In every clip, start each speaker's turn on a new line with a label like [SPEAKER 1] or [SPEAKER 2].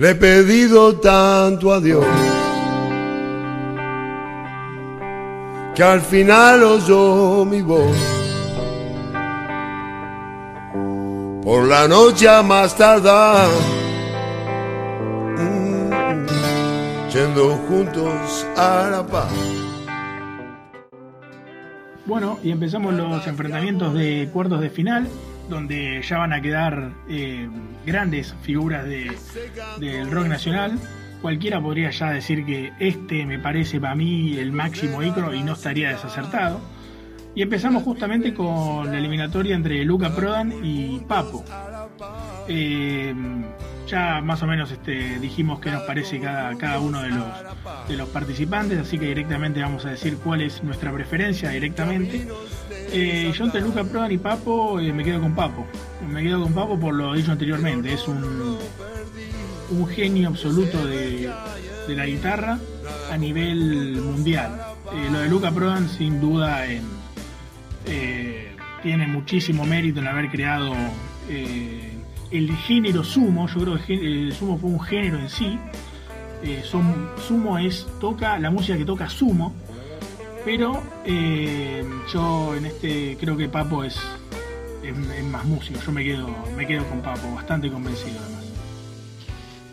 [SPEAKER 1] Le he pedido tanto a Dios que al final oyó mi voz. Por la noche a más tardar, mm, yendo juntos a la paz.
[SPEAKER 2] Bueno, y empezamos los enfrentamientos de cuartos de final, donde ya van a quedar eh, grandes figuras de, del rock nacional. Cualquiera podría ya decir que este me parece para mí el máximo ícono y no estaría desacertado. Y empezamos justamente con la eliminatoria entre Luca Prodan y Papo. Eh, ya más o menos este, dijimos qué nos parece cada, cada uno de los, de los participantes, así que directamente vamos a decir cuál es nuestra preferencia directamente. Eh, yo entre Luca Prodan y Papo eh, me quedo con Papo. Me quedo con Papo por lo dicho anteriormente. Es un, un genio absoluto de, de la guitarra a nivel mundial. Eh, lo de Luca Prodan sin duda eh, tiene muchísimo mérito en haber creado el género sumo. Yo creo que el sumo fue un género en sí. Sumo es toca la música que toca sumo, pero eh, yo en este creo que Papo es, es, más músico. Yo me quedo me quedo con Papo, bastante convencido además.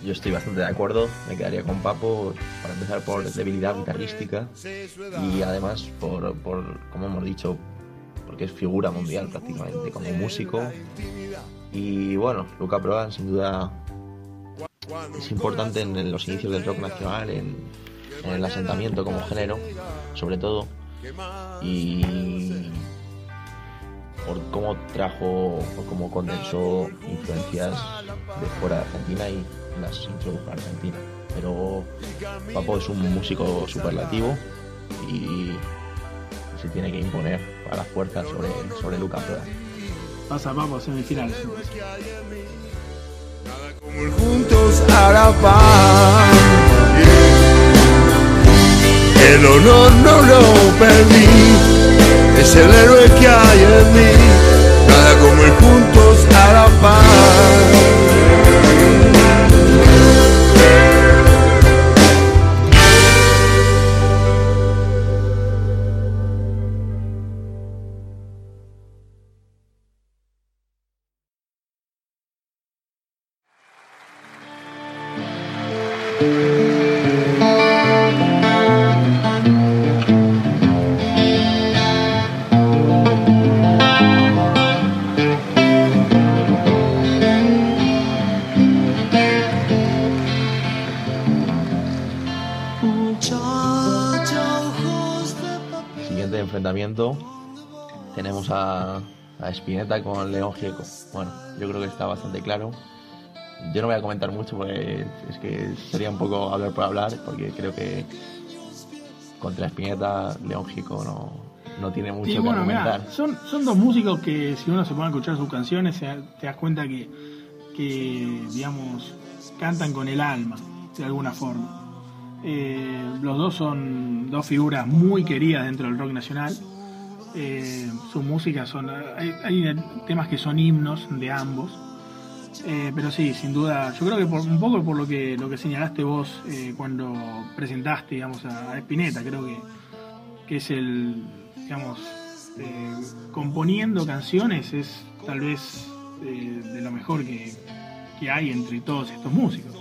[SPEAKER 3] Yo estoy bastante de acuerdo, me quedaría con Papo, para empezar por debilidad guitarrística y además por, por, como hemos dicho, porque es figura mundial prácticamente como músico. Y bueno, Luca Prodan sin duda es importante en los inicios del rock nacional, en el asentamiento como género, sobre todo. Y por cómo trajo o cómo condensó influencias de fuera de Argentina y las introdujo a Argentina. Pero Papo es un músico superlativo y se tiene que imponer a la fuerza sobre, sobre Luca Prodan.
[SPEAKER 2] Pasa Papo semifinales.
[SPEAKER 1] Como el juntos El honor no lo perdí, es el héroe que hay en mí. A,
[SPEAKER 3] Spinetta con León Gieco. Bueno, yo creo que está bastante claro. Yo no voy a comentar mucho porque es que sería un poco hablar por hablar, porque creo que contra Spinetta, León Gieco no, no tiene mucho
[SPEAKER 2] Sí,
[SPEAKER 3] que
[SPEAKER 2] mirá,
[SPEAKER 3] argumentar.
[SPEAKER 2] son, son dos músicos que si uno se pone a escuchar sus canciones se te das cuenta que, que, digamos, cantan con el alma, de alguna forma. Eh, los dos son dos figuras muy queridas dentro del rock nacional. Eh, su música son. Hay, temas que son himnos de ambos. Eh, pero sí, sin duda, yo creo que por, un poco por lo que lo que señalaste vos eh, cuando presentaste, digamos, a, a Spinetta, creo que, que es el, digamos, eh, componiendo canciones es tal vez eh, de lo mejor que, que hay entre todos estos músicos.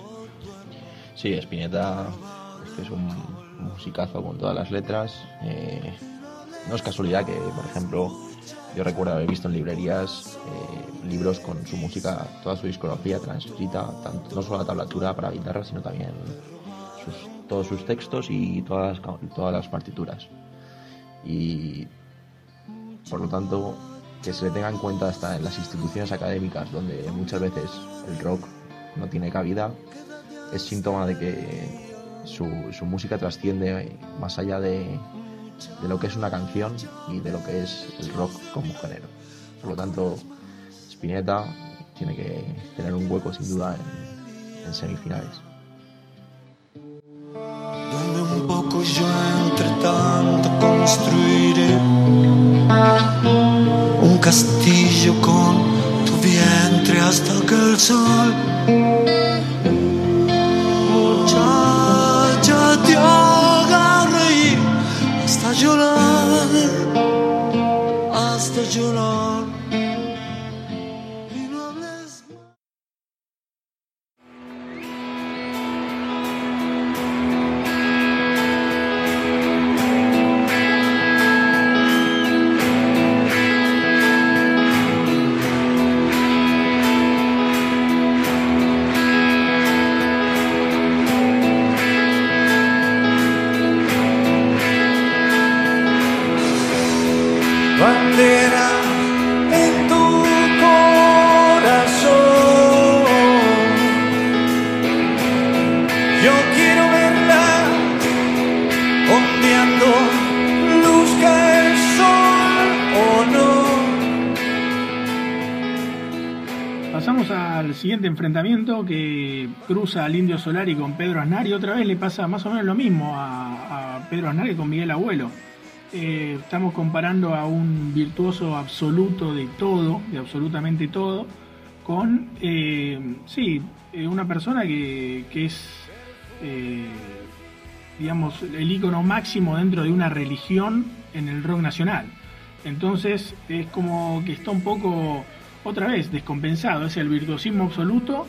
[SPEAKER 3] Sí, Spinetta es que es un musicazo con todas las letras. No es casualidad que, por ejemplo, yo recuerdo haber visto en librerías eh, libros con su música, toda su discografía transcrita, tanto, no solo la tablatura para guitarra, sino también todos sus textos y todas las, todas las partituras. Y por lo tanto, que se le tenga en cuenta hasta en las instituciones académicas, donde muchas veces el rock no tiene cabida, es síntoma de que su, su música trasciende más allá de, de lo que es una canción y de lo que es el rock como género. Por lo tanto, Spinetta tiene que tener un hueco sin duda en, semifinales.
[SPEAKER 4] Un poco yo entre tanto construiré un castillo con tu vientre hasta que el sol
[SPEAKER 2] cruza al Indio Solari con Pedro Aznar y otra vez le pasa más o menos lo mismo a, Pedro Aznar que con Miguel Abuelo. Eh, estamos comparando a un virtuoso absoluto de todo, de absolutamente todo, con, eh, sí, eh, una persona que, que es, digamos, el ícono máximo dentro de una religión en el rock nacional. Entonces es como que está un poco, otra vez, descompensado. Es el virtuosismo absoluto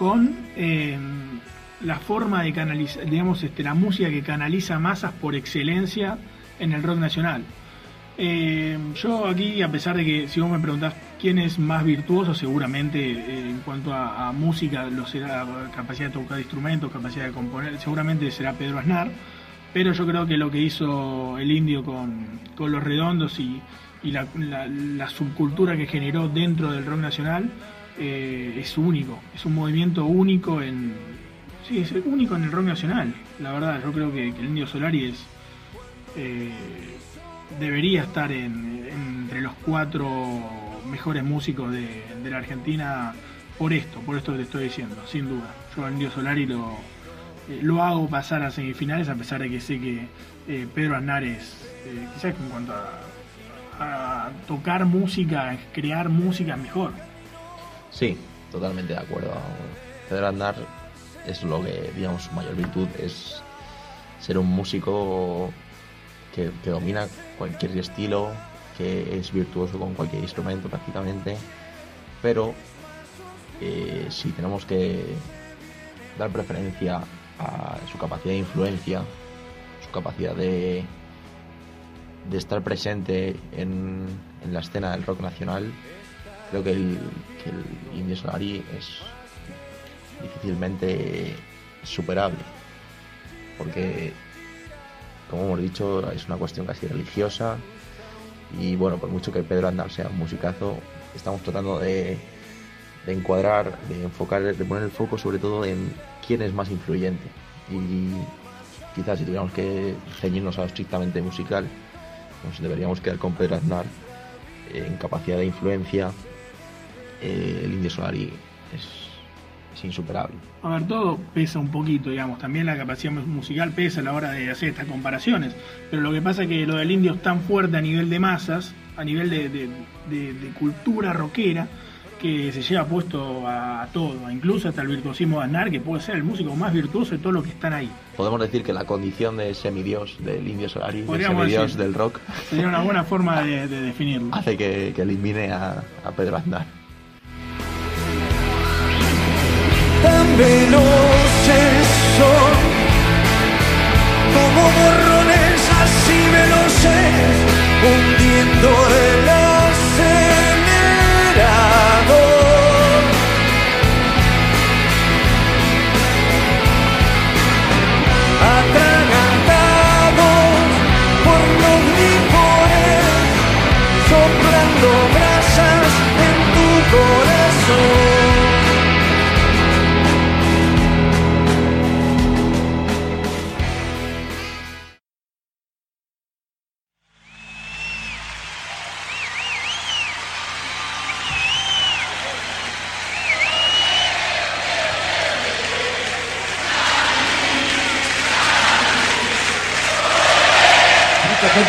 [SPEAKER 2] con eh, la forma de canalizar, digamos, este, la música que canaliza masas por excelencia en el rock nacional. Eh, yo aquí, a pesar de que si vos me preguntás quién es más virtuoso, seguramente eh, en cuanto a, música lo será capacidad de tocar instrumentos, capacidad de componer, seguramente será Pedro Aznar, pero yo creo que lo que hizo el indio con, con los redondos y, y la subcultura que generó dentro del rock nacional eh, es único, es un movimiento único en... Sí, es único en el rock nacional, la verdad, yo creo que, el indio Solari es... eh, debería estar en- entre los cuatro mejores músicos de, de la Argentina por esto, por esto que te estoy diciendo, sin duda. Yo al Indio Solari lo, eh, lo hago pasar a semifinales a pesar de que sé que eh, Pedro Aznar es, quizás en cuanto a, tocar música, crear música mejor.
[SPEAKER 3] Sí, totalmente de acuerdo. Pedro Aznar es lo que, digamos, su mayor virtud es ser un músico que, que domina cualquier estilo, que es virtuoso con cualquier instrumento prácticamente, pero eh, si tenemos que dar preferencia a su capacidad de influencia, su capacidad de, de estar presente en, en la escena del rock nacional, creo que el, que el Indio Solari es difícilmente superable. Porque, como hemos dicho, es una cuestión casi religiosa. Y bueno, por mucho que Pedro Andal sea un musicazo, estamos tratando de, encuadrar, de enfocar, de poner el foco sobre todo en quién es más influyente. Y quizás si tuviéramos que ceñirnos a lo estrictamente musical, nos deberíamos quedar con Pedro Aznar en capacidad de influencia. Eh, el Indio Solari es, es insuperable.
[SPEAKER 2] A ver, todo pesa un poquito, digamos. También la capacidad musical pesa a la hora de hacer estas comparaciones. Pero lo que pasa es que lo del indio es tan fuerte a nivel de masas, a nivel de, de- de- de cultura rockera, que se lleva puesto a, todo, incluso hasta el virtuosismo de Aznar, que puede ser el músico más virtuoso de todos los que están ahí.
[SPEAKER 3] Podemos decir que la condición de semidios del Indio Solari, del
[SPEAKER 2] Podríamos
[SPEAKER 3] semidios
[SPEAKER 2] decir.
[SPEAKER 3] del rock,
[SPEAKER 2] Sería una buena forma de, de definirlo.
[SPEAKER 3] hace que, que elimine a, a Pedro Aznar.
[SPEAKER 4] Veloces son. Como borrones así veloces hundiendo el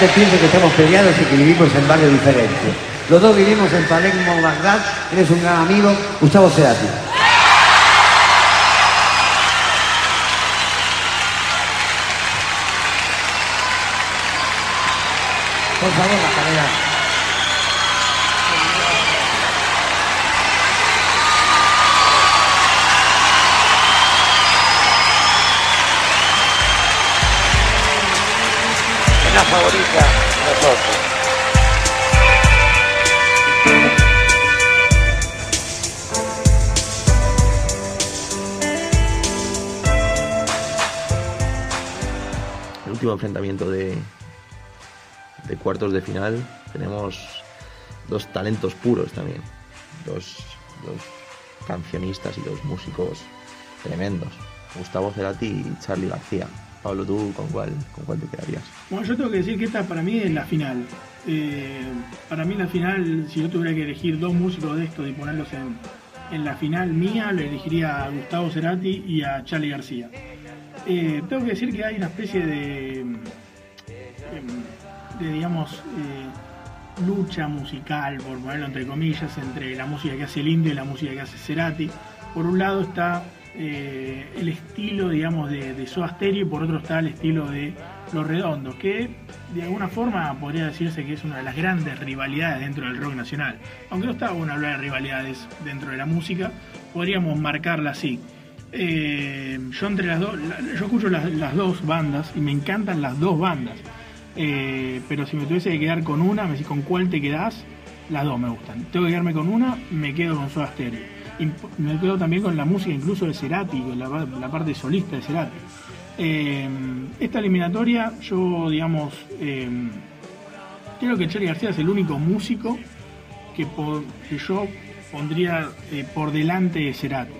[SPEAKER 5] gente piensa que estamos peleados y que vivimos en barrios diferentes. Los dos vivimos en Palermo, Bagdad. Eres un gran amigo, Gustavo Cerati. Por favor, la cadera. Favorita nosotros.
[SPEAKER 3] El último enfrentamiento de, de cuartos de final tenemos dos talentos puros también, dos, dos cancionistas y dos músicos tremendos, Gustavo Cerati y Charlie García. Pablo, ¿tú con cuál, con cuál te quedarías?
[SPEAKER 2] Bueno, yo tengo que decir que esta para mí es la final. Eh, para mí la final, si yo tuviera que elegir dos músicos de estos y ponerlos en, en la final mía, le elegiría a Gustavo Cerati y a Charlie García. Eh, tengo que decir que hay una especie de, em, de digamos, eh, lucha musical, por ponerlo entre comillas, entre la música que hace el indio y la música que hace Cerati. Por un lado está eh, el estilo, digamos, de, de Soda y por otro está el estilo de Los Redondos, que de alguna forma podría decirse que es una de las grandes rivalidades dentro del rock nacional. Aunque no está bueno hablar de rivalidades dentro de la música, podríamos marcarla así. Eh, yo entre las dos, yo escucho las, dos bandas y me encantan las dos bandas. Eh, pero si me tuviese que quedar con una, me decís con cuál te quedás, las dos me gustan. Tengo que quedarme con una, me quedo con Soda. Me quedo también con la música incluso de Cerati, la, parte solista de Cerati. Eh, esta eliminatoria, yo digamos, eh, creo que Charlie García es el único músico que, yo pondría eh, por delante de Cerati.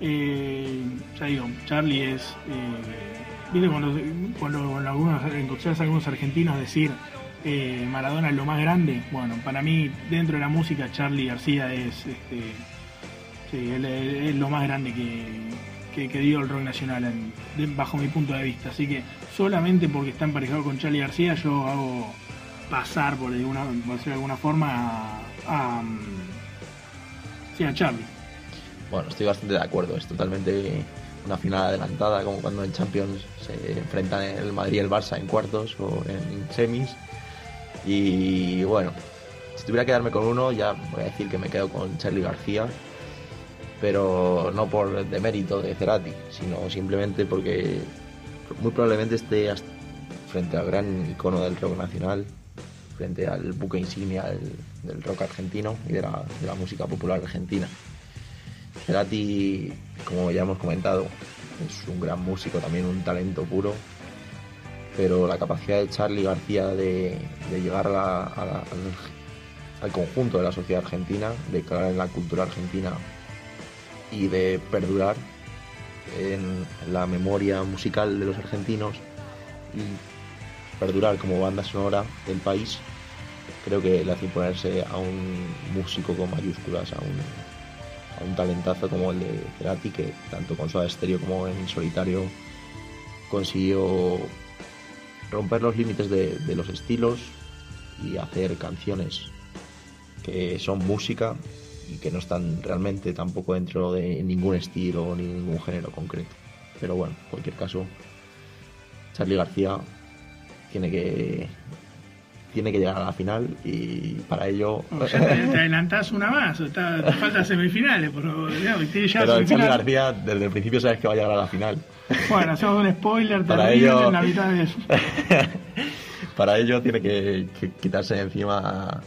[SPEAKER 2] Eh, ya digo, Charlie es. Eh, ¿Viste cuando, cuando, cuando algunos, escuchás a algunos argentinos decir eh, Maradona es lo más grande? Bueno, para mí, dentro de la música, Charlie García es. Este, sí, es, lo más grande que, que, dio el rock nacional, bajo mi punto de vista. Así que solamente porque está emparejado con Charlie García, yo hago pasar, por, alguna, por decirlo de alguna forma, a. a, a Charlie.
[SPEAKER 3] Bueno, estoy bastante de acuerdo, es totalmente una final adelantada, como cuando en Champions se enfrentan el Madrid y el Barça en cuartos o en semis. Y bueno, si tuviera que quedarme con uno, ya voy a decir que me quedo con Charlie García, pero no por demérito de Cerati, sino simplemente porque muy probablemente esté frente al gran icono del rock nacional, frente al buque insignia del, rock argentino y de la, de la música popular argentina. Cerati, como ya hemos comentado, es un gran músico, también un talento puro, pero la capacidad de Charlie García de, llegar a la- al, al conjunto de la sociedad argentina, de calar en la cultura argentina y de perdurar en la memoria musical de los argentinos y perdurar como banda sonora del país, creo que le hace imponerse a un músico con mayúsculas, a un, a un talentazo como el de Cerati, que tanto con Soda Stereo como en solitario consiguió romper los límites de los estilos y hacer canciones que son música y que no están realmente tampoco dentro de ningún estilo ni ningún género concreto. Pero bueno, en cualquier caso, Charlie García tiene que tiene que llegar a la final y para ello
[SPEAKER 2] O ya te, te adelantás una más, está, te faltan semifinales, pero tiene ya
[SPEAKER 3] pero
[SPEAKER 2] semifinal.
[SPEAKER 3] García desde el principio sabes que va a llegar a la final.
[SPEAKER 2] Bueno, hacemos un spoiler
[SPEAKER 3] Para ello-
[SPEAKER 2] en la mitad de eso.
[SPEAKER 3] Para ello tiene que, que quitarse de encima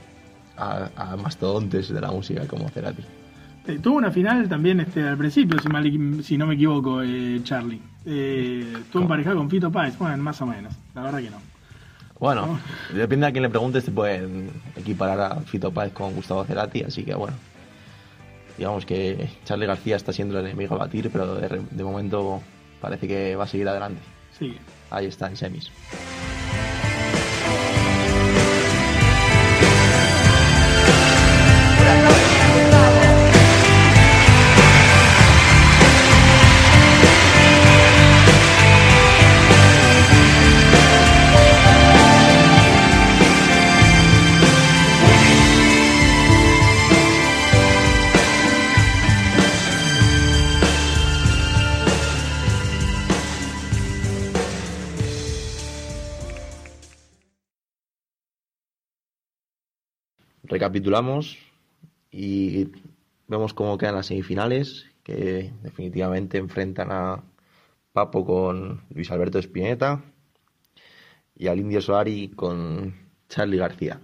[SPEAKER 3] a, a- mastodontes de la música como Cerati.
[SPEAKER 2] Eh, tuvo una final también este, al principio, si, mal- si no me equivoco, eh, Charlie. Eh, estuvo
[SPEAKER 3] ¿Cómo?
[SPEAKER 2] emparejado con Fito Páez, bueno, más o menos, la verdad que no.
[SPEAKER 3] Bueno, depende a quién le preguntes, te pueden equiparar a Fito Páez con Gustavo Cerati, así que bueno. Digamos que Charlie García está siendo el enemigo a batir, pero de, de momento parece que va a seguir adelante.
[SPEAKER 2] Sigue.
[SPEAKER 3] Ahí está, en semis. Recapitulamos y vemos cómo quedan las semifinales, que definitivamente enfrentan a Papo con Luis Alberto Spinetta. y al Indio Solari con Charlie García.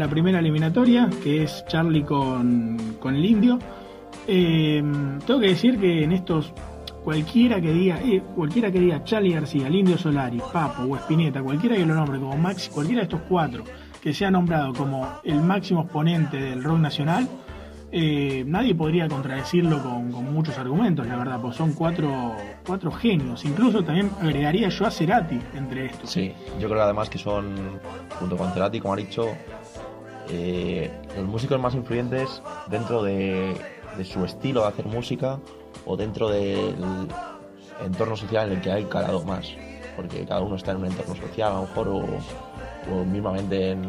[SPEAKER 2] La primera eliminatoria, que es Charlie con, con el indio. Eh, tengo que decir que en estos, cualquiera que diga, eh, cualquiera que diga Charlie García, el Solari, Papo o Espineta, cualquiera que lo nombre como Max, cualquiera de estos cuatro que sea nombrado como el máximo exponente del rock nacional, eh, nadie podría contradecirlo con, muchos argumentos, la verdad, pues son cuatro, cuatro genios. Incluso también agregaría yo a Cerati entre estos.
[SPEAKER 3] Sí, yo creo además que son, junto con Cerati, como ha dicho, eh, los músicos más influyentes dentro de, su estilo de hacer música o dentro del entorno social en el que hay calado más. Porque cada uno está en un entorno social, a lo mejor, o, mismamente en,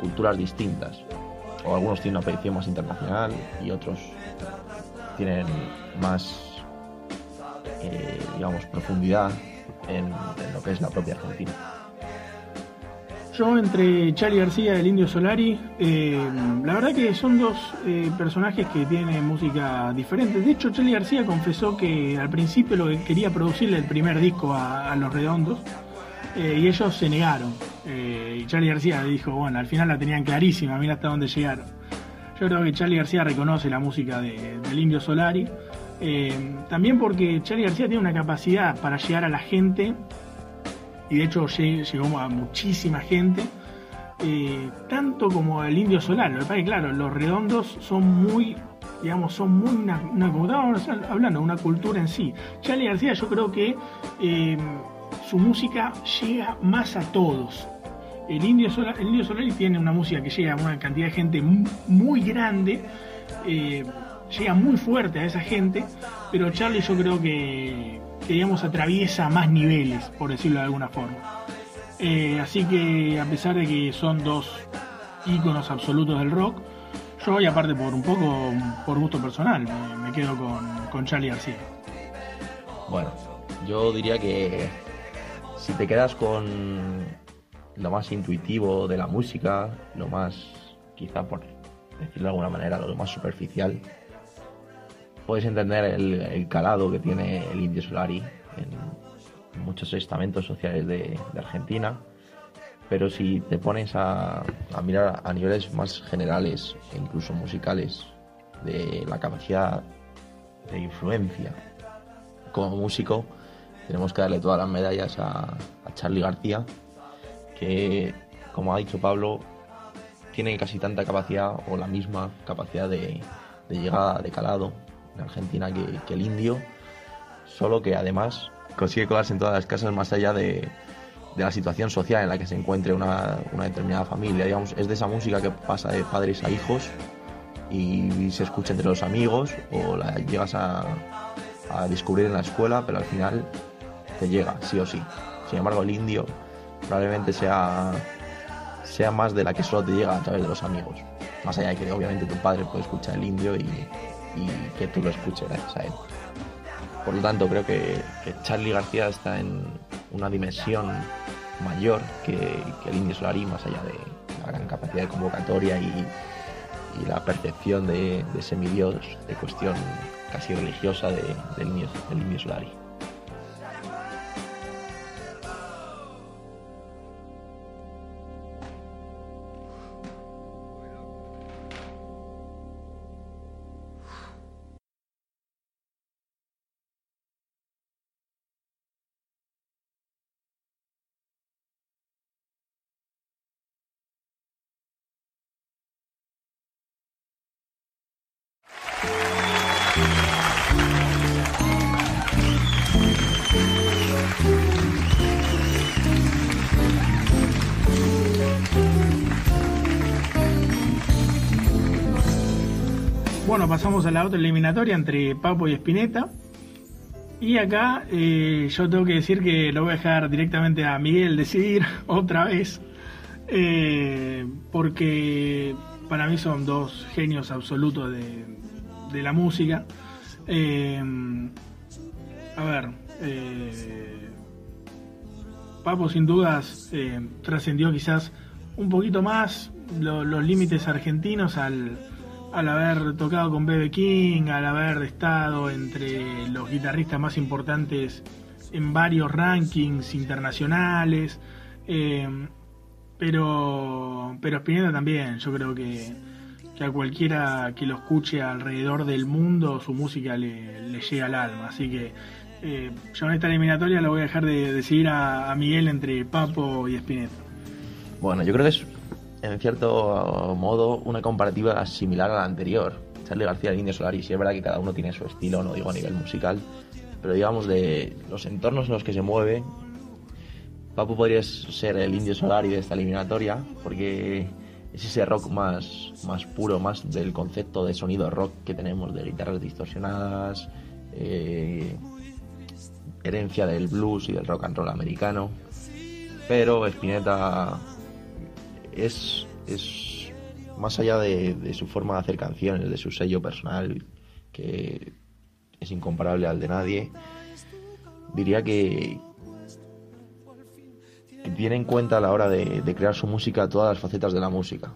[SPEAKER 3] culturas distintas. O algunos tienen una proyección más internacional y otros tienen más, eh, digamos, profundidad en lo que es la propia Argentina.
[SPEAKER 2] Yo entre Charlie García y el Indio Solari, eh, la verdad que son dos eh, personajes que tienen música diferente. De hecho, Charlie García confesó que al principio lo que quería producirle el primer disco a, Los Redondos eh, y ellos se negaron. Y Charlie García dijo, bueno, al final la tenían clarísima, mira hasta dónde llegaron. Yo creo que Charlie García reconoce la música de- del Indio Solari. también porque Charlie García tiene una capacidad para llegar a la gente y de hecho lle- llegó a muchísima gente, eh, tanto como el Indio Solar. Lo que pasa es que, claro, los redondos son muy, digamos, son muy una, como estábamos hablando, una cultura en sí. Charlie García yo creo que eh, su música llega más a todos. El Indio, Solar, el Indio Solari tiene una música que llega a una cantidad de gente mu- muy grande, eh, llega muy fuerte a esa gente, pero Charlie yo creo que, digamos, atraviesa más niveles, por decirlo de alguna forma. Eh, así que a pesar de que son dos íconos absolutos del rock, yo aparte por un poco por gusto personal me, me quedo con, con Charlie García.
[SPEAKER 3] Bueno, yo diría que si te quedas con lo más intuitivo de la música, lo más, quizá por decirlo de alguna manera, lo más superficial, puedes entender el, calado que tiene el Indio Solari en muchos estamentos sociales de, Argentina. Pero si te pones a, mirar a niveles más generales e incluso musicales de la capacidad de influencia como músico tenemos que darle todas las medallas a, a Charlie García, que como ha dicho Pablo, tiene casi tanta capacidad o la misma capacidad de llegada de calado en Argentina que, el indio, solo que además consigue colarse en todas las casas más allá de, de la situación social en la que se encuentre una, una determinada familia. Es de esa música que pasa de padres a hijos y se escucha entre los amigos o la llegas a, a descubrir en la escuela, pero al final te llega, sí o sí. Sin embargo, el indio probablemente sea, sea más de la que solo te llega a través de los amigos. Más allá de que obviamente tu padre puede escuchar el indio y, y que tú lo escuches gracias a él. Por lo tanto, creo que, Charlie García está en una dimensión mayor que, el indio Solari, más allá de la gran capacidad de convocatoria y, la percepción de, de semidios, de cuestión casi religiosa de, del, indio, del.
[SPEAKER 2] Bueno, pasamos a la otra eliminatoria entre Papo y Spinetta. Y acá eh, yo tengo que decir que lo voy a dejar directamente a Miguel decidir otra vez, eh, porque para mí son dos genios absolutos de, la música. Eh, a ver, Papo sin dudas trascendió quizás un poquito más lo- los límites argentinos al, al haber tocado con Bebe King, al haber estado entre los guitarristas más importantes en varios rankings internacionales. eh, pero, pero Spinetta también, yo creo que, que a cualquiera que lo escuche alrededor del mundo, su música le, le llega al alma. Así que eh, yo en esta eliminatoria lo voy a dejar de, de seguir a, a Miguel entre Papo y Spinetta.
[SPEAKER 3] Bueno, yo creo que es, en cierto modo, una comparativa similar a la anterior. Charlie García y Indio Solari, sí es verdad que cada uno tiene su estilo, no digo a nivel musical, pero digamos de los entornos en los que se mueve, Papu podría ser el Indio Solari de esta eliminatoria, porque es ese rock más, más puro, más del concepto de sonido rock que tenemos, de guitarras distorsionadas, eh, herencia del blues y del rock and roll americano. Pero Spinetta es, es más allá de, su forma de hacer canciones, de su sello personal, que es incomparable al de nadie, diría que, tiene en cuenta a la hora de, crear su música todas las facetas de la música.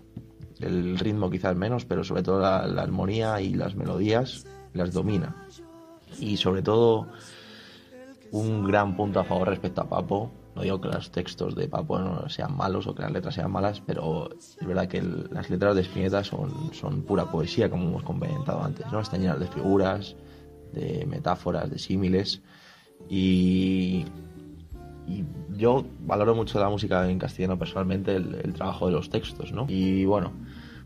[SPEAKER 3] El ritmo quizás menos, pero sobre todo la armonía y las melodías las domina. Y sobre todo un gran punto a favor respecto a Papo. No digo que los textos de Papo no sean malos o que las letras sean malas, pero es verdad que el- las letras de Spinetta son, son pura poesía, como hemos comentado antes, ¿no? Están llenas de figuras, de metáforas, de símiles. Y, y yo valoro mucho la música en castellano personalmente, el, el trabajo de los textos, ¿no? Y bueno,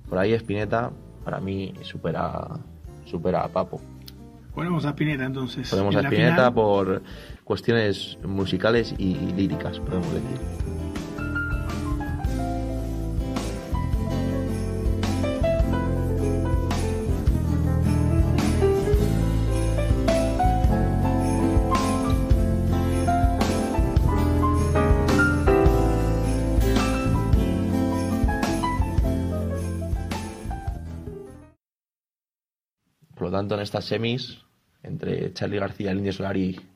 [SPEAKER 3] por ahí Spinetta para mí supera, supera a Papo.
[SPEAKER 2] Ponemos a Spinetta entonces.
[SPEAKER 3] Ponemos
[SPEAKER 2] en
[SPEAKER 3] a
[SPEAKER 2] la
[SPEAKER 3] Spinetta
[SPEAKER 2] final.
[SPEAKER 3] por cuestiones musicales y líricas, podemos decir. Por lo tanto, en estas semis, entre Charlie García el Solari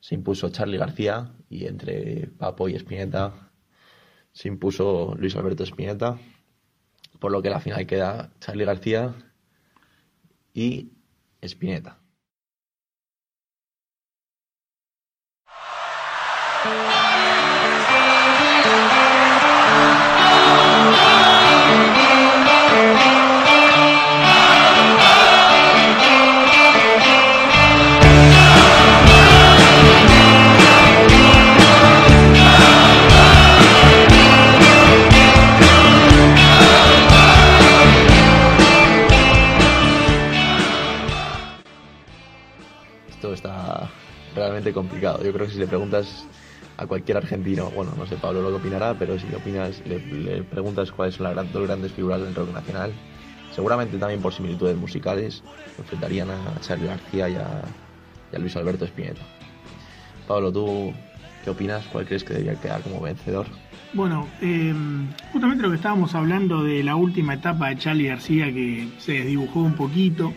[SPEAKER 3] se impuso Charlie García y entre Papo y Spinetta se impuso Luis Alberto Spinetta, por lo que la final queda Charlie García y Spinetta. Complicado. Yo creo que si le preguntas a cualquier argentino, bueno, no sé Pablo lo que opinará, pero si le opinas, le, preguntas cuáles son las dos grandes figuras del rock nacional, seguramente también por similitudes musicales, enfrentarían a Charlie García y a, y a Luis Alberto Spinetta. Pablo, ¿tú qué opinas? ¿Cuál crees que debería quedar como vencedor?
[SPEAKER 2] Bueno, eh, justamente lo que estábamos hablando de la última etapa de Charlie García que se desdibujó un poquito,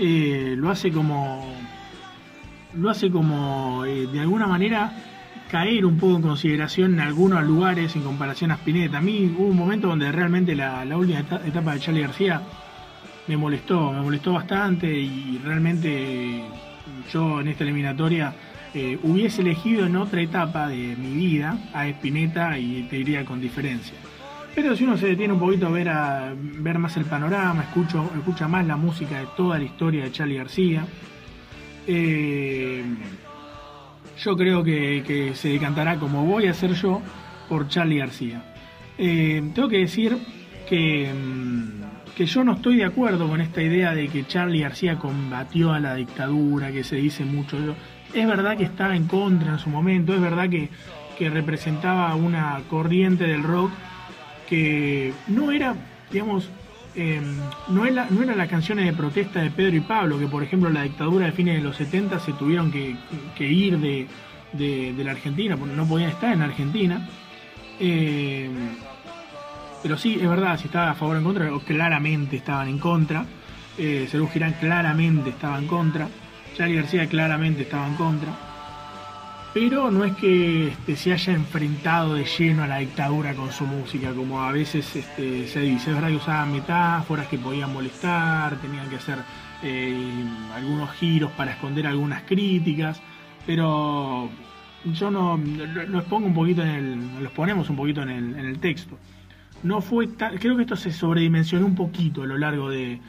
[SPEAKER 2] eh, lo hace como, lo hace como eh, de alguna manera caer un poco en consideración en algunos lugares en comparación a Spinetta. A mí hubo un momento donde realmente la, última eta- etapa de Charlie García me molestó, me molestó bastante y realmente yo en esta eliminatoria eh, hubiese elegido en otra etapa de mi vida a Spinetta y te diría con diferencia. Pero si uno se detiene un poquito a ver, a ver más el panorama, escucho, escucha más la música de toda la historia de Charlie García, eh, yo creo que, se decantará como voy a hacer yo por Charlie García. Eh, tengo que decir que, mm, que yo no estoy de acuerdo con esta idea de que Charlie García combatió a la dictadura, que se dice mucho. Es verdad que estaba en contra en su momento, es verdad que, que representaba una corriente del rock que no era, digamos, eh, no, es la- no eran las canciones de protesta de Pedro y Pablo, que por ejemplo la dictadura de fines de los 70 se tuvieron que, ir de, de- la Argentina, porque no podían estar en Argentina. Eh, pero sí, es verdad, si estaba a favor o en contra, claramente estaban en contra. Eh, Serú Girán claramente estaba en contra. Charlie García claramente estaba en contra. Pero no es que este, se haya enfrentado de lleno a la dictadura con su música, como a veces este, se dice. Es verdad que usaban metáforas que podían molestar, tenían que hacer eh, algunos giros para esconder algunas críticas, pero yo no lo- los pongo un poquito en el, los ponemos un poquito en el, en el texto. No fue tan- creo que esto se sobredimensionó un poquito a lo largo de,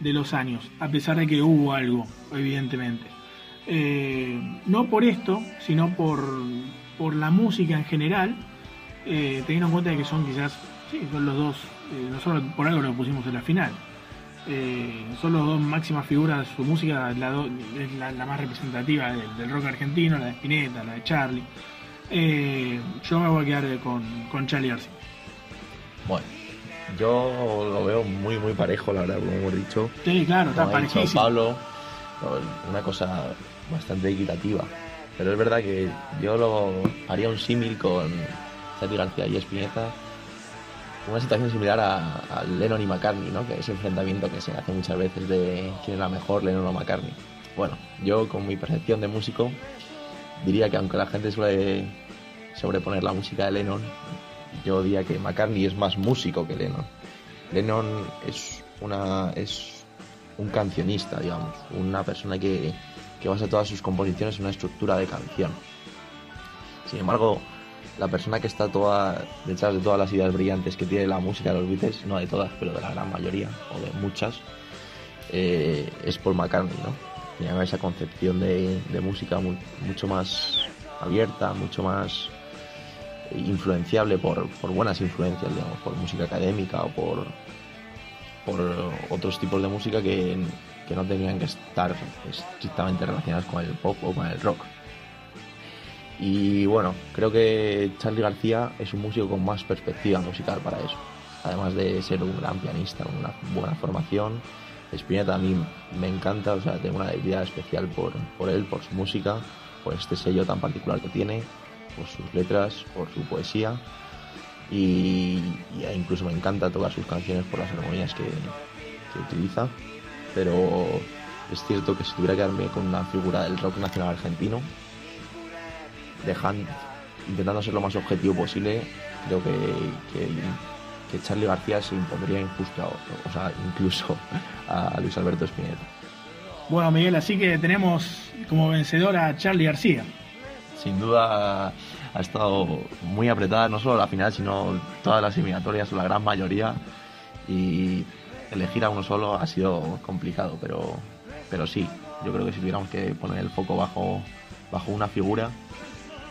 [SPEAKER 2] de los años, a pesar de que hubo algo, evidentemente. Eh, no por esto, sino por, por la música en general, eh, teniendo en cuenta de que son quizás, sí, son los dos, eh, nosotros por algo lo pusimos en la final. Eh, son los dos máximas figuras, su música la do- es la, la más representativa del, del rock argentino, la de Spinetta, la de Charlie. Yo me voy a quedar con, con Charlie García.
[SPEAKER 3] Bueno, yo lo veo muy, muy parejo, la verdad, como hemos dicho.
[SPEAKER 2] Sí, claro, está
[SPEAKER 3] Como
[SPEAKER 2] parejísimo.
[SPEAKER 3] Pablo, no, una cosa bastante equitativa. Pero es verdad que yo lo haría un símil con Charlie García y Spinetta. Una situación similar a, a Lennon y McCartney, ¿no? Que ese enfrentamiento que se hace muchas veces de quién es la mejor, Lennon o McCartney. Bueno, yo con mi percepción de músico diría que aunque la gente suele sobreponer la música de Lennon, yo diría que McCartney es más músico que Lennon. Lennon es una es un cancionista, digamos, una persona que, que basa todas sus composiciones en una estructura de canción. Sin embargo, la persona que está toda detrás de todas las ideas brillantes que tiene la música de los Beatles, no de todas, pero de la gran mayoría, o de muchas, eh, es Paul McCartney, ¿no? Tenía esa concepción de, música mu- mucho más abierta, mucho más influenciable por, buenas influencias, digamos, por música académica o por otros tipos de música que, que no tenían que estar estrictamente relacionadas con el pop o con el rock. Y bueno, creo que Charlie García es un músico con más perspectiva musical para eso. Además de ser un gran pianista, con una buena formación. Spinetta a mí me encanta, o sea, tengo una debilidad especial por, por él, por su música, por este sello tan particular que tiene, por sus letras, por su poesía. Y, incluso me encanta tocar sus canciones por las armonías que, que utiliza. Pero es cierto que si tuviera que quedarme con una figura del rock nacional argentino, dejan, intentando ser lo más objetivo posible, creo que, que, que Charlie García se impondría injusto, a- o sea, incluso a Luis Alberto Spinetta.
[SPEAKER 2] Bueno, Miguel, así que tenemos como vencedora a Charlie García.
[SPEAKER 3] Sin duda ha estado muy apretada, no solo la final, sino todas las eliminatorias, o la gran mayoría, y elegir a uno solo ha sido complicado, pero, pero sí, yo creo que si tuviéramos que poner el foco bajo, bajo una figura,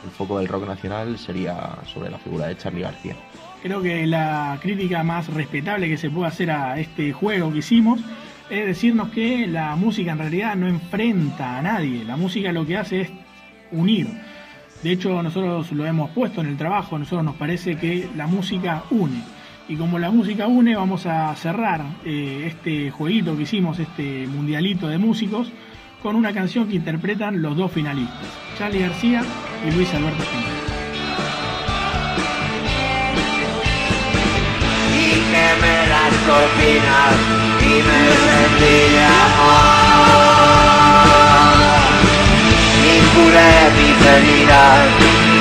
[SPEAKER 3] el foco del rock nacional sería sobre la figura de Charlie García.
[SPEAKER 2] Creo que la crítica más respetable que se puede hacer a este juego que hicimos es decirnos que la música en realidad no enfrenta a nadie. La música lo que hace es unir. De hecho, nosotros lo hemos puesto en el trabajo, a nosotros nos parece que la música une. Y como la música une, vamos a cerrar eh, este jueguito que hicimos, este mundialito de músicos, con una canción que interpretan los dos finalistas, Charlie García y Luis Alberto Spinetta.